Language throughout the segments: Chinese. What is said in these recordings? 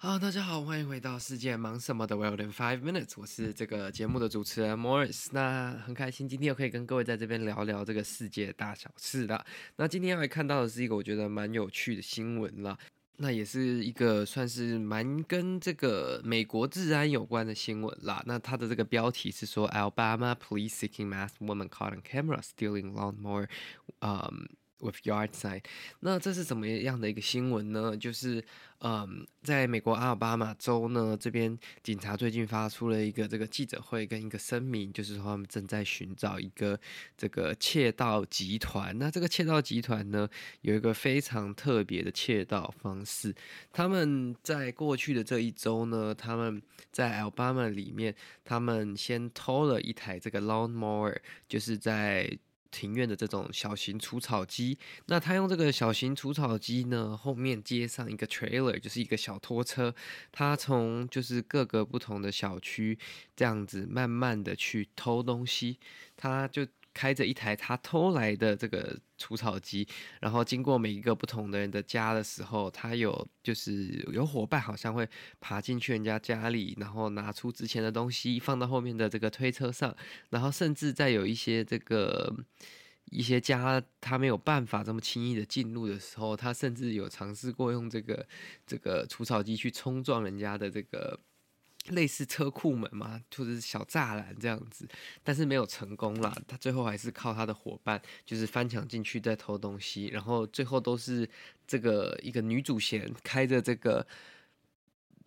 哈喽，大家好，欢迎回到世界忙什么的 World in Five Minutes，我是这个节目的主持人 Morris。那很开心今天又可以跟各位在这边聊聊这个世界大小事了。那今天要来看到的是一个我觉得蛮有趣的新闻了，那也是一个算是蛮跟这个美国治安有关的新闻啦。那它的这个标题是说 Alabama police seeking masked woman caught on camera stealing lawnmower，嗯。With yard sign，那这是怎么样的一个新闻呢？就是，嗯，在美国阿尔巴马州呢，这边警察最近发出了一个这个记者会跟一个声明，就是说他们正在寻找一个这个窃盗集团。那这个窃盗集团呢，有一个非常特别的窃盗方式。他们在过去的这一周呢，他们在阿尔巴马里面，他们先偷了一台这个 lawnmower，就是在。庭院的这种小型除草机，那他用这个小型除草机呢，后面接上一个 trailer，就是一个小拖车，他从就是各个不同的小区这样子慢慢的去偷东西，他就。开着一台他偷来的这个除草机，然后经过每一个不同的人的家的时候，他有就是有伙伴好像会爬进去人家家里，然后拿出值钱的东西放到后面的这个推车上，然后甚至在有一些这个一些家他没有办法这么轻易的进入的时候，他甚至有尝试过用这个这个除草机去冲撞人家的这个。类似车库门嘛，或者是小栅栏这样子，但是没有成功啦。他最后还是靠他的伙伴，就是翻墙进去再偷东西，然后最后都是这个一个女主嫌开着这个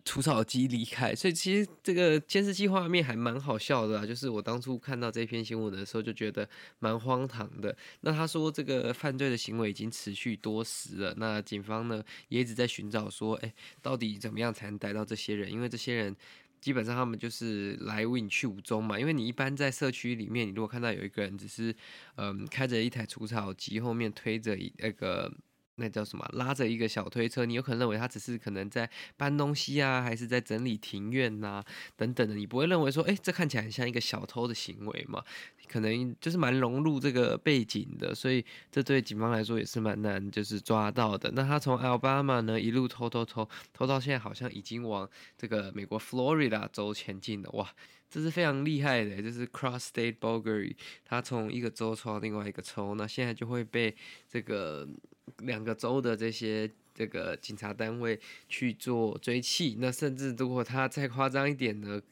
除草机离开。所以其实这个监视器画面还蛮好笑的啊，就是我当初看到这篇新闻的时候就觉得蛮荒唐的。那他说这个犯罪的行为已经持续多时了，那警方呢也一直在寻找说，哎，到底怎么样才能逮到这些人？因为这些人。基本上他们就是来无影去无踪嘛，因为你一般在社区里面，你如果看到有一个人只是，嗯，开着一台除草机，后面推着一那个。那叫什么？拉着一个小推车，你有可能认为他只是可能在搬东西啊，还是在整理庭院呐、啊，等等的。你不会认为说，哎，这看起来很像一个小偷的行为嘛？可能就是蛮融入这个背景的，所以这对警方来说也是蛮难，就是抓到的。那他从 Alabama 呢一路偷偷偷偷到现在，好像已经往这个美国 Florida 州前进了。哇，这是非常厉害的，就是 Cross State Burglary，他从一个州抽到另外一个州，那现在就会被这个。两个州的这些这个警察单位去做追缉，那甚至如果他再夸张一点呢，